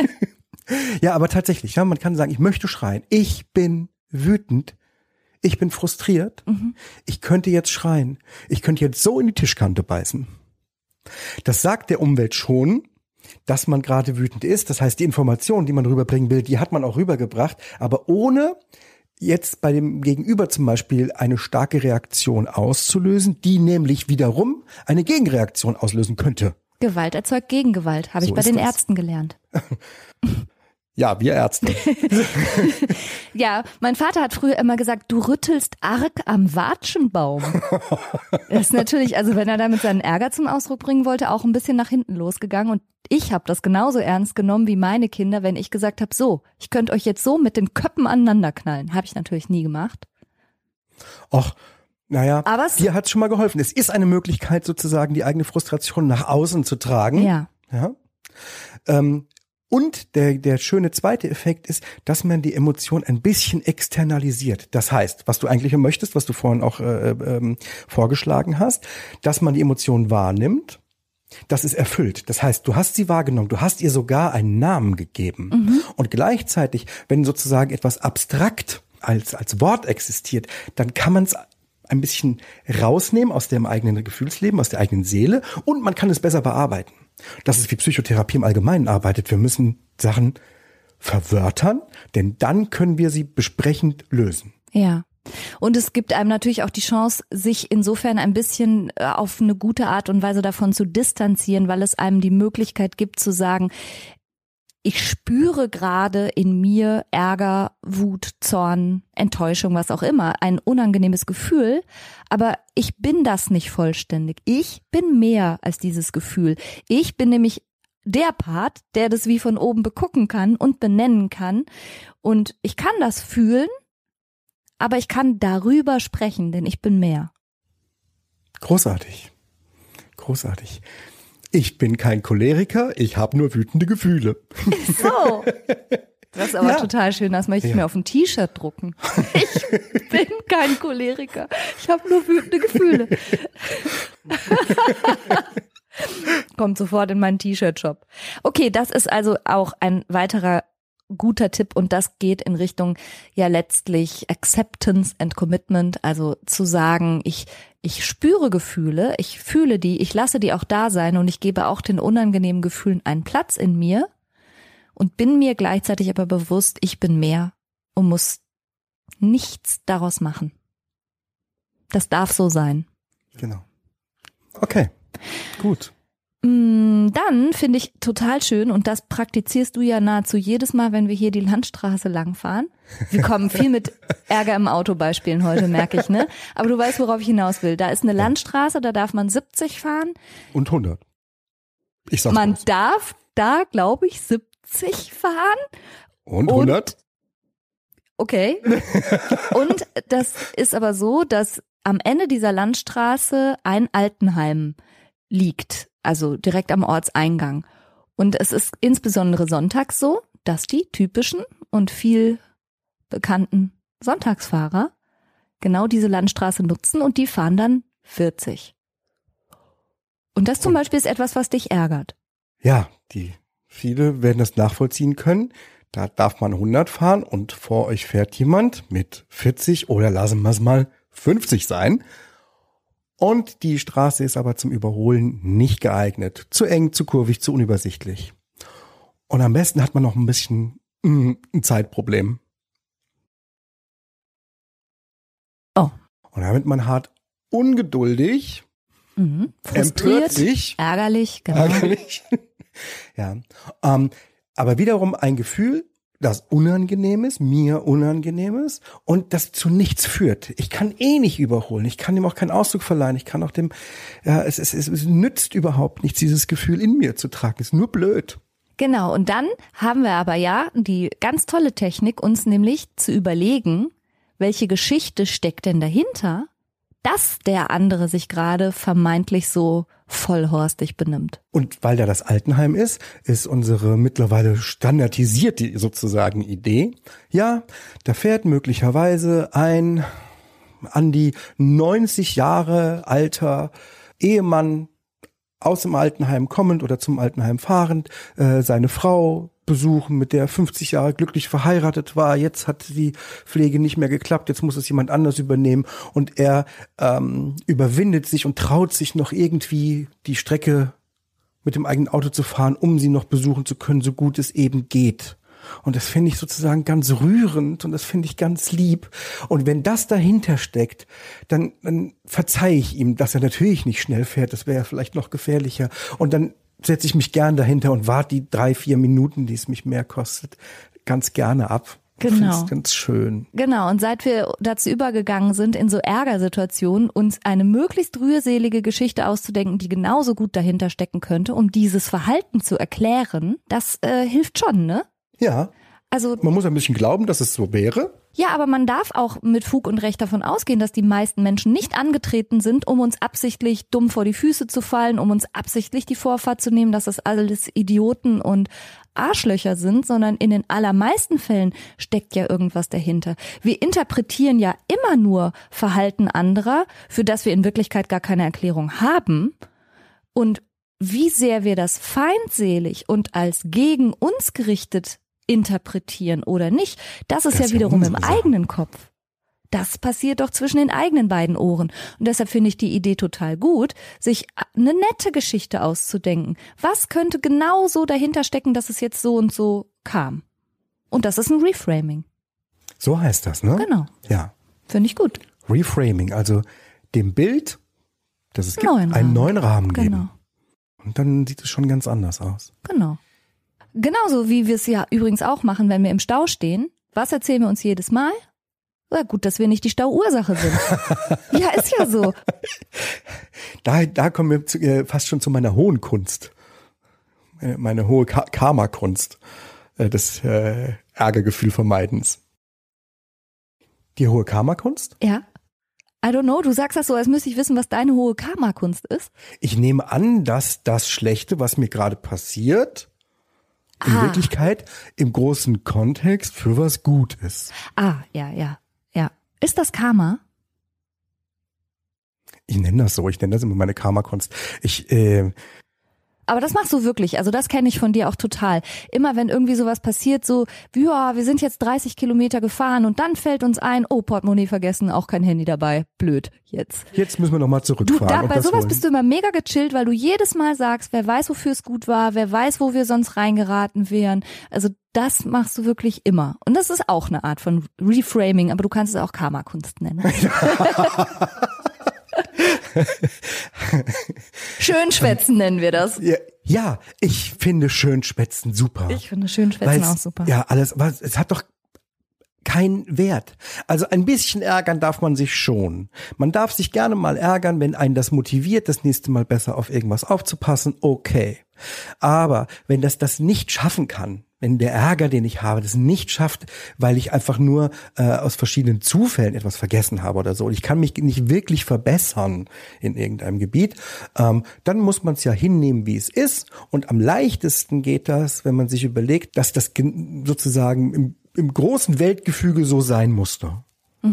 ja, aber tatsächlich, ja, man kann sagen, ich möchte schreien. Ich bin wütend. Ich bin frustriert. Ich könnte jetzt schreien. Ich könnte jetzt so in die Tischkante beißen. Das sagt der Umwelt schon, dass man gerade wütend ist. Das heißt, die Information, die man rüberbringen will, die hat man auch rübergebracht, aber ohne jetzt bei dem Gegenüber zum Beispiel eine starke Reaktion auszulösen, die nämlich wiederum eine Gegenreaktion auslösen könnte. Gewalt erzeugt Gegengewalt, habe ich So bei ist den das. Ärzten gelernt. Ja, wir Ärzte. Ja, mein Vater hat früher immer gesagt, du rüttelst arg am Watschenbaum. Das ist natürlich, also wenn er damit seinen Ärger zum Ausdruck bringen wollte, auch ein bisschen nach hinten losgegangen. Und ich habe das genauso ernst genommen wie meine Kinder, wenn ich gesagt habe, so, ich könnte euch jetzt so mit den Köppen aneinander knallen. Habe ich natürlich nie gemacht. Och, naja, Aber es- dir hat's schon mal geholfen. Es ist eine Möglichkeit, sozusagen die eigene Frustration nach außen zu tragen. Ja. ja? Ähm, und der, der schöne zweite Effekt ist, dass man die Emotion ein bisschen externalisiert. Das heißt, was du eigentlich möchtest, was du vorhin auch äh, ähm, vorgeschlagen hast, dass man die Emotion wahrnimmt, das ist erfüllt. Das heißt, du hast sie wahrgenommen, du hast ihr sogar einen Namen gegeben. Und gleichzeitig, wenn sozusagen etwas abstrakt als, als Wort existiert, dann kann man es ein bisschen rausnehmen aus dem eigenen Gefühlsleben, aus der eigenen Seele und man kann es besser bearbeiten. Das ist wie Psychotherapie im Allgemeinen arbeitet. Wir müssen Sachen verwörtern, denn dann können wir sie besprechend lösen. Ja. Und es gibt einem natürlich auch die Chance, sich insofern ein bisschen äh, auf eine gute Art und Weise davon zu distanzieren, weil es einem die Möglichkeit gibt zu sagen, ich spüre gerade in mir Ärger, Wut, Zorn, Enttäuschung, was auch immer, ein unangenehmes Gefühl, aber ich bin das nicht vollständig. Ich bin mehr als dieses Gefühl. Ich bin nämlich der Part, der das wie von oben begucken kann und benennen kann. Und ich kann das fühlen, aber ich kann darüber sprechen, denn ich bin mehr. Großartig. Großartig. Ich bin kein Choleriker, ich habe nur wütende Gefühle. So. Das ist aber Ja. total schön, das möchte ich Ja. mir auf ein T-Shirt drucken. Ich bin kein Choleriker, ich habe nur wütende Gefühle. Kommt sofort in meinen T-Shirt-Shop. Okay, das ist also auch ein weiterer guter Tipp und das geht in Richtung ja letztlich Acceptance and Commitment, also zu sagen, ich ich spüre Gefühle, ich fühle die, ich lasse die auch da sein und ich gebe auch den unangenehmen Gefühlen einen Platz in mir und bin mir gleichzeitig aber bewusst, ich bin mehr und muss nichts daraus machen. Das darf so sein. Genau. Okay. Gut. Mm, Dann finde ich total schön und das praktizierst du ja nahezu jedes Mal, wenn wir hier die Landstraße langfahren. Wir kommen viel mit Ärger im Auto Beispielen heute, merke ich, ne? Aber du weißt, worauf ich hinaus will. Da ist eine Landstraße, da darf man 70 fahren. Und 100. Ich sag's Man bloß. darf da, glaube ich, 70 fahren. Und und- 100? Okay. Und das ist aber so, dass am Ende dieser Landstraße ein Altenheim liegt, also direkt am Ortseingang. Und es ist insbesondere sonntags so, dass die typischen und viel bekannten Sonntagsfahrer genau diese Landstraße nutzen und die fahren dann 40. Und das zum Und- Beispiel ist etwas, was dich ärgert. Ja, die viele werden das nachvollziehen können. Da darf man 100 fahren und vor euch fährt jemand mit 40 oder lassen wir es mal 50 sein. Und die Straße ist aber zum Überholen nicht geeignet. Zu eng, zu kurvig, zu unübersichtlich. Und am besten hat man noch ein bisschen mm, ein Zeitproblem. Oh. Und da wird man hart ungeduldig, Mhm. Frustriert, sich, ärgerlich, genau. Ärgerlich. ja. Ähm, aber wiederum ein Gefühl, das unangenehm ist, mir unangenehm ist und das zu nichts führt. Ich kann eh nicht überholen. Ich kann dem auch keinen Ausdruck verleihen. Ich kann auch dem, ja, es, es, es, es nützt überhaupt nichts, dieses Gefühl in mir zu tragen. ist nur blöd. Genau, und dann haben wir aber ja die ganz tolle Technik, uns nämlich zu überlegen, welche Geschichte steckt denn dahinter, dass der andere sich gerade vermeintlich so vollhorstig benimmt. Und weil da das Altenheim ist, ist unsere mittlerweile standardisierte sozusagen Idee. Ja, da fährt möglicherweise ein an die 90 Jahre alter Ehemann aus dem Altenheim kommend oder zum Altenheim fahrend, äh, seine Frau besuchen, mit der 50 Jahre glücklich verheiratet war. Jetzt hat die Pflege nicht mehr geklappt, jetzt muss es jemand anders übernehmen und er ähm, überwindet sich und traut sich noch irgendwie die Strecke mit dem eigenen Auto zu fahren, um sie noch besuchen zu können, so gut es eben geht. Und das finde ich sozusagen ganz rührend und das finde ich ganz lieb. Und wenn das dahinter steckt, dann, dann verzeihe ich ihm, dass er natürlich nicht schnell fährt. Das wäre ja vielleicht noch gefährlicher. Und dann setze ich mich gern dahinter und warte die drei, vier Minuten, die es mich mehr kostet, ganz gerne ab. Genau. find's ganz schön. Genau, und seit wir dazu übergegangen sind, in so Ärgersituationen uns eine möglichst rührselige Geschichte auszudenken, die genauso gut dahinter stecken könnte, um dieses Verhalten zu erklären, das äh, hilft schon, ne? Ja, Also man muss ein bisschen glauben, dass es so wäre. Ja, aber man darf auch mit Fug und Recht davon ausgehen, dass die meisten Menschen nicht angetreten sind, um uns absichtlich dumm vor die Füße zu fallen, um uns absichtlich die Vorfahrt zu nehmen, dass das alles Idioten und Arschlöcher sind, sondern in den allermeisten Fällen steckt ja irgendwas dahinter. Wir interpretieren ja immer nur Verhalten anderer, für das wir in Wirklichkeit gar keine Erklärung haben. Und wie sehr wir das feindselig und als gegen uns gerichtet interpretieren oder nicht, das ist Das ja ja wiederum im eigenen Kopf. das passiert doch zwischen den eigenen beiden Ohren. Und deshalb finde ich die Idee total gut, sich eine nette Geschichte auszudenken. Was könnte genau so dahinter stecken, dass es jetzt so und so kam? Und das ist ein Reframing. So heißt das, ne? Genau. Ja. Finde ich gut. Reframing, also dem Bild, das es gibt, Neuen einen Rahmen. neuen Rahmen Genau. geben. Und dann sieht es schon ganz anders aus. Genau. Genauso wie wir es ja übrigens auch machen, wenn wir im Stau stehen. Was erzählen wir uns jedes Mal? Ja, gut, dass wir nicht die Stauursache sind. ja, ist ja so. Da, da kommen wir zu, äh, fast schon zu meiner hohen Kunst. Meine, meine hohe Ka Karma-Kunst äh, des äh, Ärgergefühl vermeidens. Die hohe Karma-Kunst? Ja. I don't know, du sagst das so, als müsste ich wissen, was deine hohe Karma-Kunst ist. Ich nehme an, dass das Schlechte, was mir gerade passiert, in Ah. Wirklichkeit im großen Kontext für was gut ist. Ah, ja, ja, ja. Ist das Karma? Ich nenne das so, ich nenne das immer meine Karma-Kunst. Ich, äh, Aber das machst du wirklich. Also das kenne ich von dir auch total. Immer wenn irgendwie sowas passiert, so, ja, wir sind jetzt 30 Kilometer gefahren und dann fällt uns ein, oh, Portemonnaie vergessen, auch kein Handy dabei. Blöd, jetzt. jetzt müssen wir nochmal Du, zurückfahren. da, und bei sowas holen. bist du immer mega gechillt, weil du jedes Mal sagst, wer weiß, wofür es gut war, wer weiß, wo wir sonst reingeraten wären. Also das machst du wirklich immer. Und das ist auch eine Art von Reframing, aber du kannst es auch Karma-Kunst nennen. Schönschwätzen nennen wir das. Ja, ja, ich finde Schönschwätzen super. Ich finde Schönschwätzen Weil's- auch super. Ja, alles, was, es hat doch keinen Wert. Also ein bisschen ärgern darf man sich schon. Man darf sich gerne mal ärgern, wenn einen das motiviert, das nächste Mal besser auf irgendwas aufzupassen, okay. Aber wenn das das nicht schaffen kann, wenn der Ärger, den ich habe, das nicht schafft, weil ich einfach nur äh, aus verschiedenen Zufällen etwas vergessen habe oder so, und ich kann mich nicht wirklich verbessern in irgendeinem Gebiet, ähm, dann muss man es ja hinnehmen, wie es ist. Und am leichtesten geht das, wenn man sich überlegt, dass das gen- sozusagen im, im großen Weltgefüge so sein musste.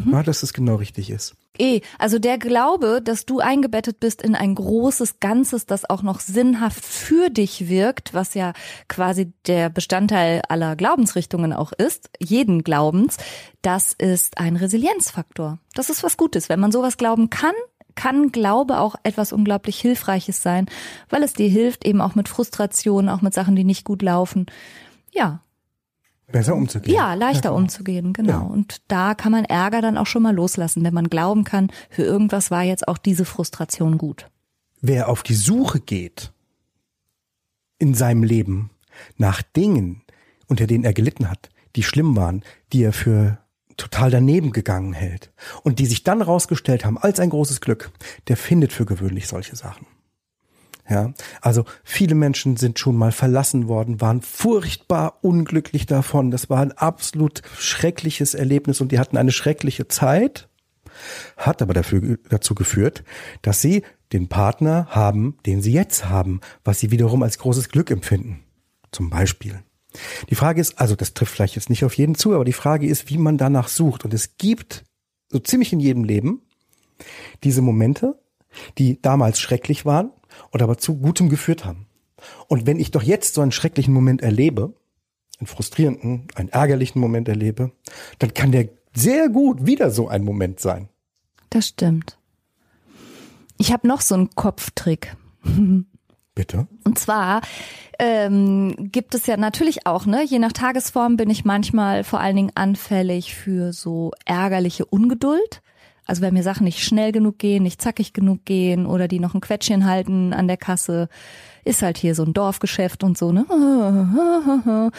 Ja, dass es genau richtig ist. Eh, also der Glaube, dass du eingebettet bist in ein großes Ganzes, das auch noch sinnhaft für dich wirkt, was ja quasi der Bestandteil aller Glaubensrichtungen auch ist, jeden Glaubens, das ist ein Resilienzfaktor. Das ist was Gutes. Wenn man sowas glauben kann, kann Glaube auch etwas unglaublich Hilfreiches sein, weil es dir hilft, eben auch mit Frustration, auch mit Sachen, die nicht gut laufen. Ja, Besser umzugehen. ja, leichter umzugehen, genau. Ja. Und da kann man Ärger dann auch schon mal loslassen, wenn man glauben kann, für irgendwas war jetzt auch diese Frustration gut. Wer auf die Suche geht in seinem Leben nach Dingen, unter denen er gelitten hat, die schlimm waren, die er für total daneben gegangen hält und die sich dann rausgestellt haben als ein großes Glück, der findet für gewöhnlich solche Sachen. Ja, also viele Menschen sind schon mal verlassen worden, waren furchtbar unglücklich davon. Das war ein absolut schreckliches Erlebnis und die hatten eine schreckliche Zeit hat aber dafür, dazu geführt, dass sie den Partner haben, den sie jetzt haben, was sie wiederum als großes Glück empfinden. Zum Beispiel. Die Frage ist, also das trifft vielleicht jetzt nicht auf jeden zu, aber die Frage ist, wie man danach sucht. Und es gibt so ziemlich in jedem Leben diese Momente, die damals schrecklich waren und aber zu Gutem geführt haben. Und wenn ich doch jetzt so einen schrecklichen Moment erlebe, einen frustrierenden, einen ärgerlichen Moment erlebe, dann kann der sehr gut wieder so ein Moment sein. Das stimmt. Ich habe noch so einen Kopftrick. Bitte? Und zwar ähm, gibt es ja natürlich auch, ne, je nach Tagesform bin ich manchmal vor allen Dingen anfällig für so ärgerliche Ungeduld. Also wenn mir Sachen nicht schnell genug gehen, nicht zackig genug gehen oder die noch ein Quetschchen halten an der Kasse, ist halt hier so ein Dorfgeschäft und so, ne?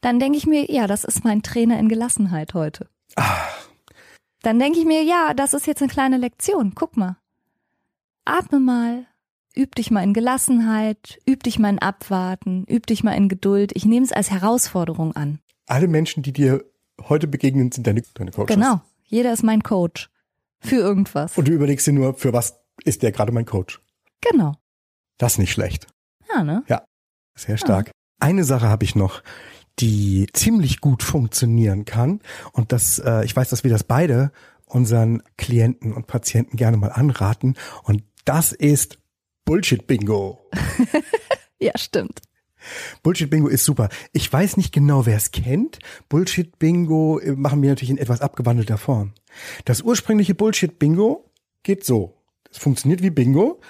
Dann denke ich mir, ja, das ist mein Trainer in Gelassenheit heute. Dann denke ich mir, ja, das ist jetzt eine kleine Lektion. Guck mal. Atme mal, üb dich mal in Gelassenheit, üb dich mal in Abwarten, üb dich mal in Geduld. Ich nehme es als Herausforderung an. Alle Menschen, die dir heute begegnen, sind deine, deine Coaches. Genau. Jeder ist mein Coach. Für irgendwas. Und du überlegst dir nur, für was ist der gerade mein Coach? Genau. Das ist nicht schlecht. Ja, ne? Sehr stark. Eine Sache habe ich noch, die ziemlich gut funktionieren kann. Und das, äh, ich weiß, dass wir das beide unseren Klienten und Patienten gerne mal anraten. Und das ist Bullshit-Bingo. Ja, stimmt. Bullshit-Bingo ist super. Ich weiß nicht genau, wer es kennt. Bullshit-Bingo äh, machen wir natürlich in etwas abgewandelter Form. Das ursprüngliche Bullshit-Bingo geht so. Es funktioniert wie Bingo.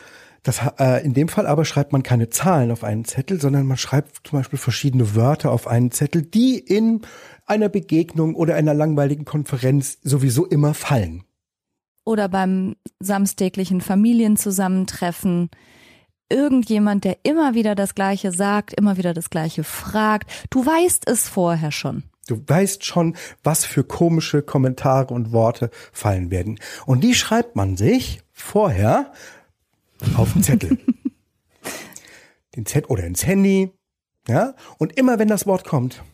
Das, äh, in dem Fall aber schreibt man keine Zahlen auf einen Zettel, sondern man schreibt zum Beispiel verschiedene Wörter auf einen Zettel, die in einer Begegnung oder einer langweiligen Konferenz sowieso immer fallen. Oder beim samstäglichen Familienzusammentreffen. Irgendjemand, der immer wieder das Gleiche sagt, immer wieder das Gleiche fragt. Du weißt es vorher schon. Du weißt schon, was für komische Kommentare und Worte fallen werden. Und die schreibt man sich vorher auf den Zettel. den Zettel oder ins Handy. Ja? Und immer wenn das Wort kommt,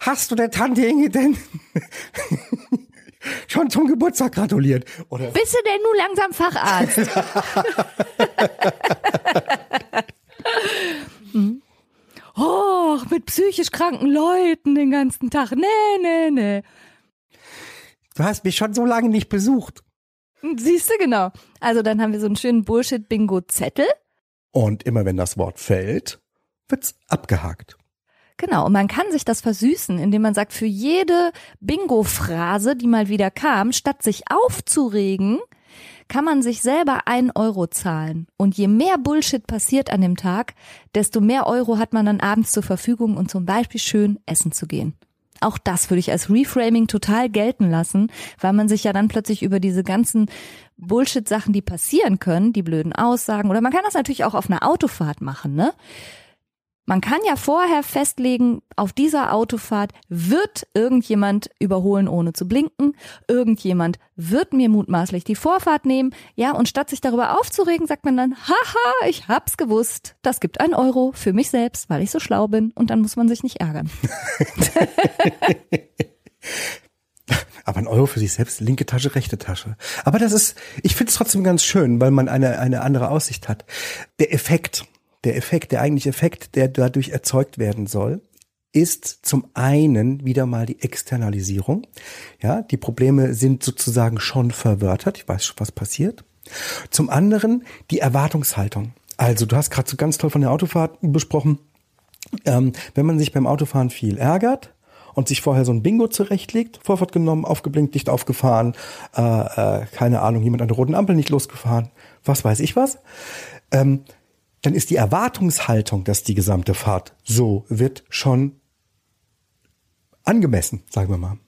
hast du der Tante Inge denn schon zum Geburtstag gratuliert? Oder Bist du denn nun langsam Facharzt? Hm. Och, mit psychisch kranken Leuten den ganzen Tag. Nee, nee, nee. du hast mich schon so lange nicht besucht. Siehst du genau. Also dann haben wir so einen schönen Bullshit-Bingo-Zettel. Und immer wenn das Wort fällt, wird's abgehakt. Genau, und man kann sich das versüßen, indem man sagt, für jede Bingo-Phrase, die mal wieder kam, statt sich aufzuregen, kann man sich selber ein Euro zahlen. Und je mehr Bullshit passiert an dem Tag, desto mehr Euro hat man dann abends zur Verfügung, um zum Beispiel schön essen zu gehen. Auch das würde ich als Reframing total gelten lassen, weil man sich ja dann plötzlich über diese ganzen Bullshit-Sachen, die passieren können, die blöden Aussagen, oder man kann das natürlich auch auf einer Autofahrt machen, ne? Man kann ja vorher festlegen, auf dieser Autofahrt wird irgendjemand überholen, ohne zu blinken. Irgendjemand wird mir mutmaßlich die Vorfahrt nehmen. Ja, und statt sich darüber aufzuregen, sagt man dann, haha, ich hab's gewusst. Das gibt ein Euro für mich selbst, weil ich so schlau bin. Und dann muss man sich nicht ärgern. Aber ein Euro für sich selbst, linke Tasche, rechte Tasche. Aber das ist, ich finde es trotzdem ganz schön, weil man eine, eine andere Aussicht hat. Der Effekt, der Effekt, der eigentliche Effekt, der dadurch erzeugt werden soll, ist zum einen wieder mal die Externalisierung. Ja, die Probleme sind sozusagen schon verwörtert. Ich weiß schon, was passiert. Zum anderen die Erwartungshaltung. Also du hast gerade so ganz toll von der Autofahrt besprochen. Ähm, wenn man sich beim Autofahren viel ärgert und sich vorher so ein Bingo zurechtlegt, Vorfahrt genommen, aufgeblinkt, nicht aufgefahren, äh, äh, keine Ahnung, jemand an der roten Ampel nicht losgefahren, was weiß ich was, ähm, dann ist die Erwartungshaltung, dass die gesamte Fahrt so wird, schon angemessen, sagen wir mal.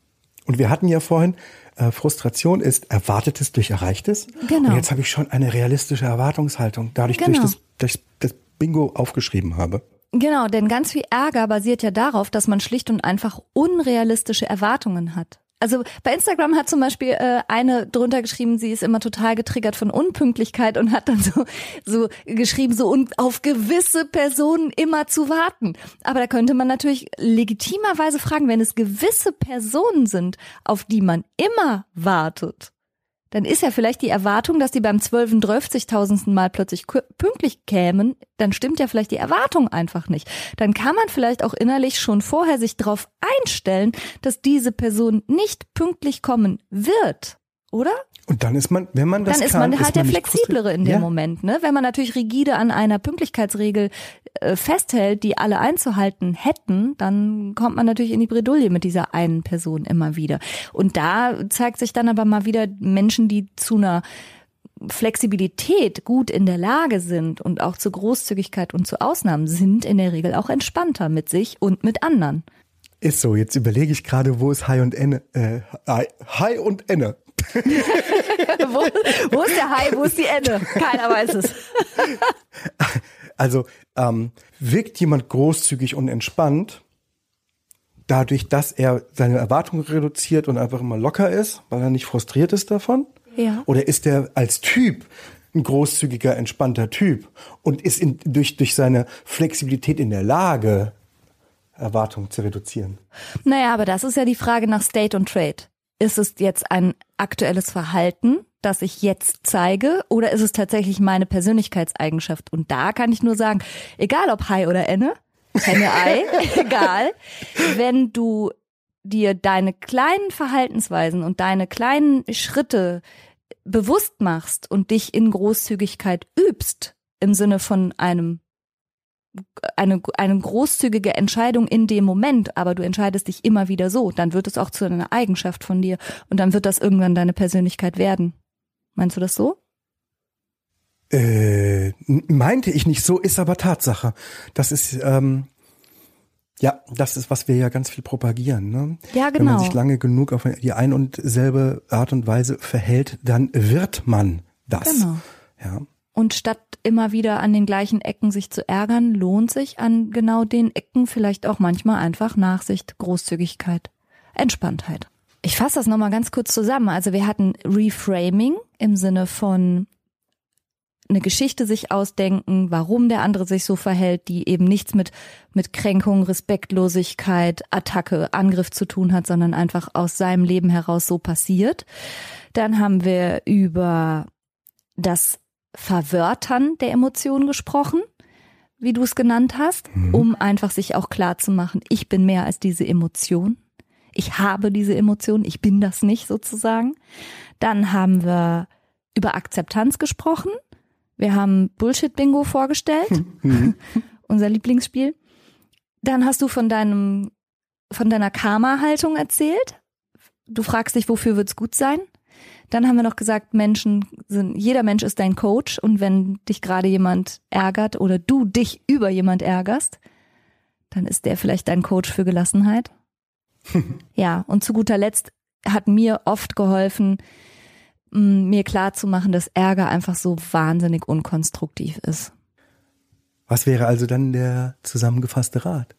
Und wir hatten ja vorhin, äh, Frustration ist Erwartetes durch Erreichtes. Genau. Und jetzt habe ich schon eine realistische Erwartungshaltung, dadurch, Genau. durch, das, durch das Bingo aufgeschrieben habe. Genau, denn ganz viel Ärger basiert ja darauf, dass man schlicht und einfach unrealistische Erwartungen hat. Also bei Instagram hat zum Beispiel äh, eine drunter geschrieben, sie ist immer total getriggert von Unpünktlichkeit und hat dann so, so geschrieben, so und auf gewisse Personen immer zu warten. Aber da könnte man natürlich legitimerweise fragen, wenn es gewisse Personen sind, auf die man immer wartet, dann ist ja vielleicht die Erwartung, dass die beim 12. 12.000. Mal plötzlich pünktlich kämen, dann stimmt ja vielleicht die Erwartung einfach nicht. Dann kann man vielleicht auch innerlich schon vorher sich darauf einstellen, dass diese Person nicht pünktlich kommen wird, oder? Und dann ist man, wenn man das dann ist kann, man halt der nicht Flexiblere frustriert. in dem ja. Moment, ne? Wenn man natürlich rigide an einer Pünktlichkeitsregel äh, festhält, die alle einzuhalten hätten, dann kommt man natürlich in die Bredouille mit dieser einen Person immer wieder. Und da zeigt sich dann aber mal wieder Menschen, die zu einer Flexibilität gut in der Lage sind und auch zur Großzügigkeit und zu Ausnahmen sind in der Regel auch entspannter mit sich und mit anderen. Ist so, jetzt überlege ich gerade, wo ist Hai und Enne? Äh, Hai und Enne. wo, wo ist der Hai, wo ist die Ende? Keiner weiß es. Also ähm, wirkt jemand großzügig und entspannt, dadurch, dass er seine Erwartungen reduziert und einfach immer locker ist, weil er nicht frustriert ist davon? Ja. Oder ist er als Typ ein großzügiger, entspannter Typ und ist in, durch, durch seine Flexibilität in der Lage, Erwartungen zu reduzieren? Naja, aber das ist ja die Frage nach State und Trade. Ist es jetzt ein aktuelles Verhalten, das ich jetzt zeige, oder ist es tatsächlich meine Persönlichkeitseigenschaft? Und da kann ich nur sagen, egal ob Hai oder Enne, Henne Ei, egal, wenn du dir deine kleinen Verhaltensweisen und deine kleinen Schritte bewusst machst und dich in Großzügigkeit übst, im Sinne von einem eine, eine großzügige Entscheidung in dem Moment, aber du entscheidest dich immer wieder so, dann wird es auch zu einer Eigenschaft von dir und dann wird das irgendwann deine Persönlichkeit werden. Meinst du das so? Äh, meinte ich nicht so, ist aber Tatsache. Das ist, ähm, ja, das ist, was wir ja ganz viel propagieren. Ne? Ja, Wenn man genau. sich lange genug auf die ein und selbe Art und Weise verhält, dann wird man das. Genau. Ja. Und statt immer wieder an den gleichen Ecken sich zu ärgern, lohnt sich an genau den Ecken vielleicht auch manchmal einfach Nachsicht, Großzügigkeit, Entspanntheit. Ich fasse das nochmal ganz kurz zusammen. Also wir hatten Reframing im Sinne von eine Geschichte sich ausdenken, warum der andere sich so verhält, die eben nichts mit, mit Kränkung, Respektlosigkeit, Attacke, Angriff zu tun hat, sondern einfach aus seinem Leben heraus so passiert. Dann haben wir über das Verwörtern der Emotionen gesprochen, wie du es genannt hast, um einfach sich auch klar zu machen, ich bin mehr als diese Emotion. Ich habe diese Emotion, ich bin das nicht sozusagen. Dann haben wir über Akzeptanz gesprochen. Wir haben Bullshit-Bingo vorgestellt, unser Lieblingsspiel. Dann hast du von deinem, von deiner Karma-Haltung erzählt. Du fragst dich, wofür wird's gut sein? Dann haben wir noch gesagt, Menschen sind, jeder Mensch ist dein Coach und wenn dich gerade jemand ärgert oder du dich über jemand ärgerst, dann ist der vielleicht dein Coach für Gelassenheit. ja, und zu guter Letzt hat mir oft geholfen, mir klar zu machen, dass Ärger einfach so wahnsinnig unkonstruktiv ist. Was wäre also dann der zusammengefasste Rat?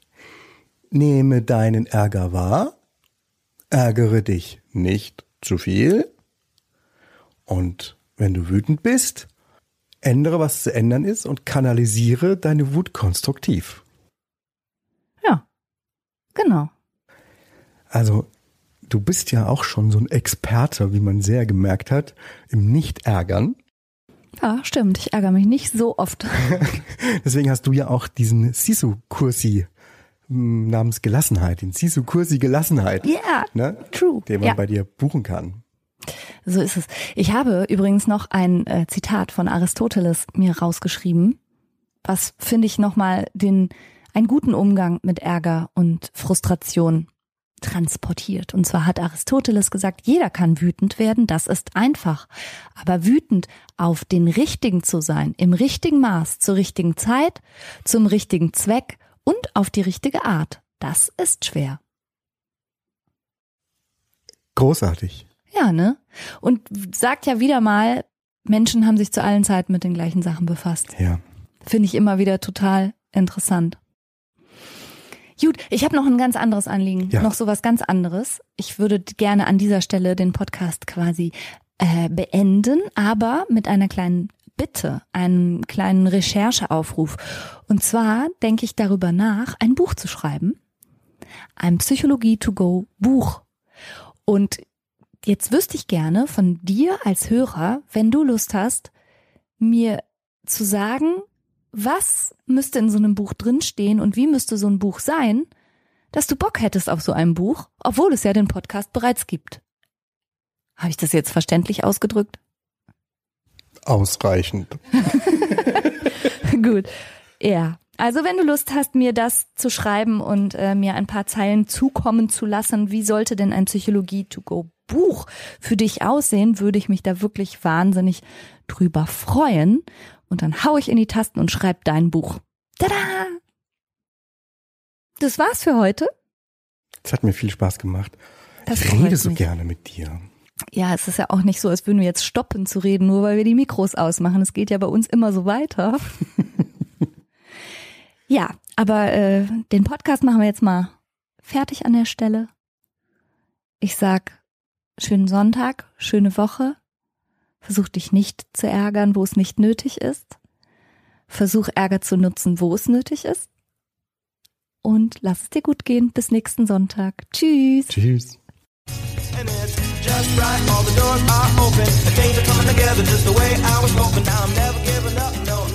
Nehme deinen Ärger wahr, ärgere dich nicht zu viel und wenn du wütend bist, ändere, was zu ändern ist und kanalisiere deine Wut konstruktiv. Ja, genau. Also, du bist ja auch schon so ein Experte, wie man sehr gemerkt hat, im Nicht-Ärgern. Ja, stimmt. Ich ärgere mich nicht so oft. Deswegen hast du ja auch diesen Sisu-Kursi m, namens Gelassenheit, den Sisu-Kursi Gelassenheit, Ja, ne? true. den man Ja. bei dir buchen kann. So ist es. Ich habe übrigens noch ein äh, Zitat von Aristoteles mir rausgeschrieben, was finde ich nochmal den, einen guten Umgang mit Ärger und Frustration transportiert. Und zwar hat Aristoteles gesagt, jeder kann wütend werden, das ist einfach. Aber wütend auf den Richtigen zu sein, im richtigen Maß, zur richtigen Zeit, zum richtigen Zweck und auf die richtige Art, das ist schwer. Großartig. Ja, ne? Und sagt ja wieder mal, Menschen haben sich zu allen Zeiten mit den gleichen Sachen befasst. Ja. Finde ich immer wieder total interessant. Gut, ich habe noch ein ganz anderes Anliegen, Ja. noch sowas ganz anderes. Ich würde gerne an dieser Stelle den Podcast quasi äh, beenden, aber mit einer kleinen Bitte, einem kleinen Rechercheaufruf. Und zwar denke ich darüber nach, ein Buch zu schreiben, ein Psychologie-to-go-Buch. Und jetzt wüsste ich gerne von dir als Hörer, wenn du Lust hast, mir zu sagen, was müsste in so einem Buch drinstehen und wie müsste so ein Buch sein, dass du Bock hättest auf so ein Buch, obwohl es ja den Podcast bereits gibt. Habe ich das jetzt verständlich ausgedrückt? Ausreichend. Gut. Ja. Also wenn du Lust hast, mir das zu schreiben und äh, mir ein paar Zeilen zukommen zu lassen, wie sollte denn ein Psychologie-to-go-Buch für dich aussehen, würde ich mich da wirklich wahnsinnig drüber freuen. Und dann hau ich in die Tasten und schreib dein Buch. Tada! Das war's für heute. Es hat mir viel Spaß gemacht. Das ich rede so mich. gerne mit dir. Ja, es ist ja auch nicht so, als würden wir jetzt stoppen zu reden, nur weil wir die Mikros ausmachen. Es geht ja bei uns immer so weiter. ja, aber äh, den Podcast machen wir jetzt mal fertig an der Stelle. Ich sag schönen Sonntag, schöne Woche. Versuch dich nicht zu ärgern, wo es nicht nötig ist. Versuch Ärger zu nutzen, wo es nötig ist. Und lass es dir gut gehen. Bis nächsten Sonntag. Tschüss. Tschüss. Right, all the doors are open. And things are coming together just the way I was hoping. Now I'm never giving up, no,